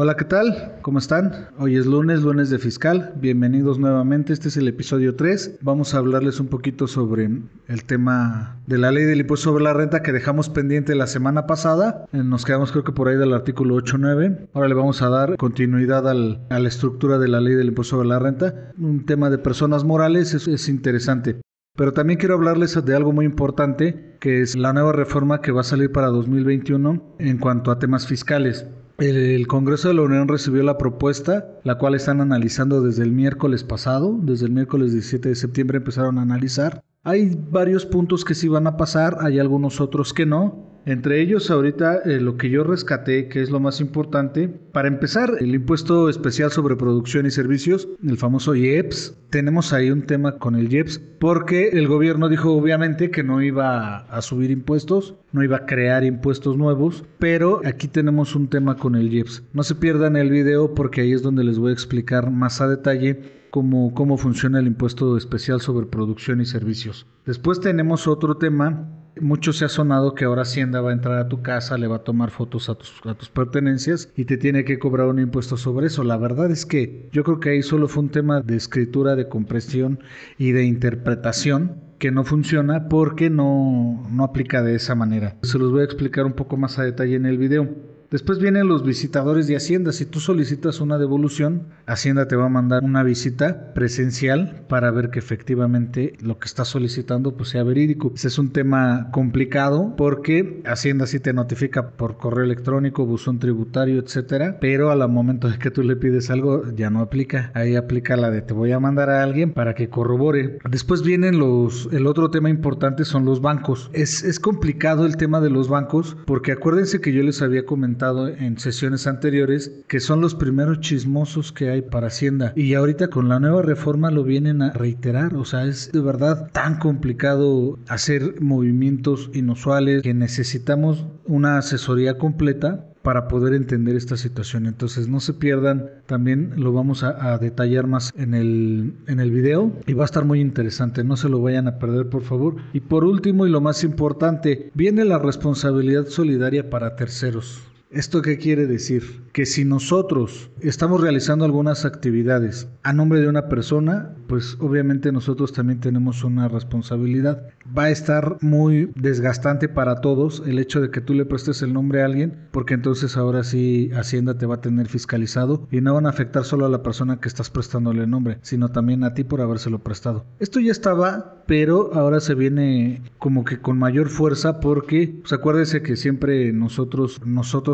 Hola, ¿qué tal? ¿Cómo están? Hoy es lunes, lunes de fiscal. Bienvenidos nuevamente. Este es el episodio 3. Vamos a hablarles un poquito sobre el tema de la ley del impuesto sobre la renta que dejamos pendiente la semana pasada. Eh, nos quedamos creo que por ahí del artículo 8.9. Ahora le vamos a dar continuidad al, a la estructura de la ley del impuesto sobre la renta. Un tema de personas morales es, es interesante. Pero también quiero hablarles de algo muy importante, que es la nueva reforma que va a salir para 2021 en cuanto a temas fiscales. El Congreso de la Unión recibió la propuesta, la cual están analizando desde el miércoles pasado, desde el miércoles 17 de septiembre empezaron a analizar. Hay varios puntos que sí van a pasar, hay algunos otros que no. Entre ellos, ahorita eh, lo que yo rescaté, que es lo más importante, para empezar, el impuesto especial sobre producción y servicios, el famoso IEPS. Tenemos ahí un tema con el IEPS, porque el gobierno dijo obviamente que no iba a subir impuestos, no iba a crear impuestos nuevos, pero aquí tenemos un tema con el IEPS. No se pierdan el video porque ahí es donde les voy a explicar más a detalle cómo, cómo funciona el impuesto especial sobre producción y servicios. Después tenemos otro tema mucho se ha sonado que ahora Hacienda va a entrar a tu casa, le va a tomar fotos a tus, a tus pertenencias y te tiene que cobrar un impuesto sobre eso. La verdad es que yo creo que ahí solo fue un tema de escritura, de compresión y de interpretación que no funciona porque no, no aplica de esa manera. Se los voy a explicar un poco más a detalle en el video. Después vienen los visitadores de Hacienda. Si tú solicitas una devolución, Hacienda te va a mandar una visita presencial para ver que efectivamente lo que estás solicitando pues sea verídico. Ese es un tema complicado porque Hacienda sí te notifica por correo electrónico, buzón tributario, etcétera, pero al momento de que tú le pides algo ya no aplica. Ahí aplica la de te voy a mandar a alguien para que corrobore. Después vienen los el otro tema importante son los bancos. Es, es complicado el tema de los bancos porque acuérdense que yo les había comentado en sesiones anteriores, que son los primeros chismosos que hay para Hacienda. Y ahorita con la nueva reforma lo vienen a reiterar. O sea, es de verdad tan complicado hacer movimientos inusuales que necesitamos una asesoría completa para poder entender esta situación. Entonces no se pierdan, también lo vamos a, a, detallar más en el, en el video y va a estar muy interesante, no se lo vayan a perder por favor. Y por último y lo más importante, viene la responsabilidad solidaria para terceros. ¿Esto qué quiere decir? Que si nosotros estamos realizando algunas actividades a nombre de una persona, pues obviamente nosotros también tenemos una responsabilidad. Va a estar muy desgastante para todos el hecho de que tú le prestes el nombre a alguien, porque entonces ahora sí Hacienda te va a tener fiscalizado y no van a afectar solo a la persona que estás prestándole el nombre, sino también a ti por habérselo prestado. Esto ya estaba, pero ahora se viene como que con mayor fuerza porque, pues acuérdese que siempre nosotros,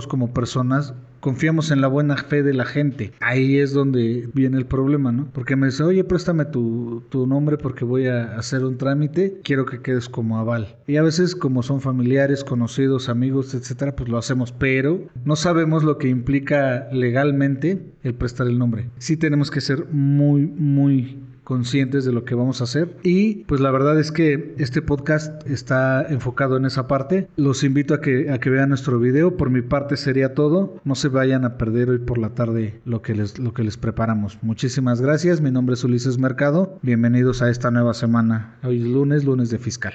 como personas confiamos en la buena fe de la gente. Ahí es donde viene el problema, ¿no? Porque me dice, oye, préstame tu, tu nombre porque voy a hacer un trámite, quiero que quedes como aval. Y a veces como son familiares, conocidos, amigos, etcétera, pues lo hacemos, pero no sabemos lo que implica legalmente el prestar el nombre. Sí tenemos que ser muy, muy conscientes de lo que vamos a hacer. Y pues la verdad es que este podcast está enfocado en esa parte. Los invito a que, a que vean nuestro video. Por mi parte sería todo. No se vayan a perder hoy por la tarde lo que les, lo que les preparamos. Muchísimas gracias. Mi nombre es Ulises Mercado. Bienvenidos a esta nueva semana. Hoy es lunes, lunes de fiscal.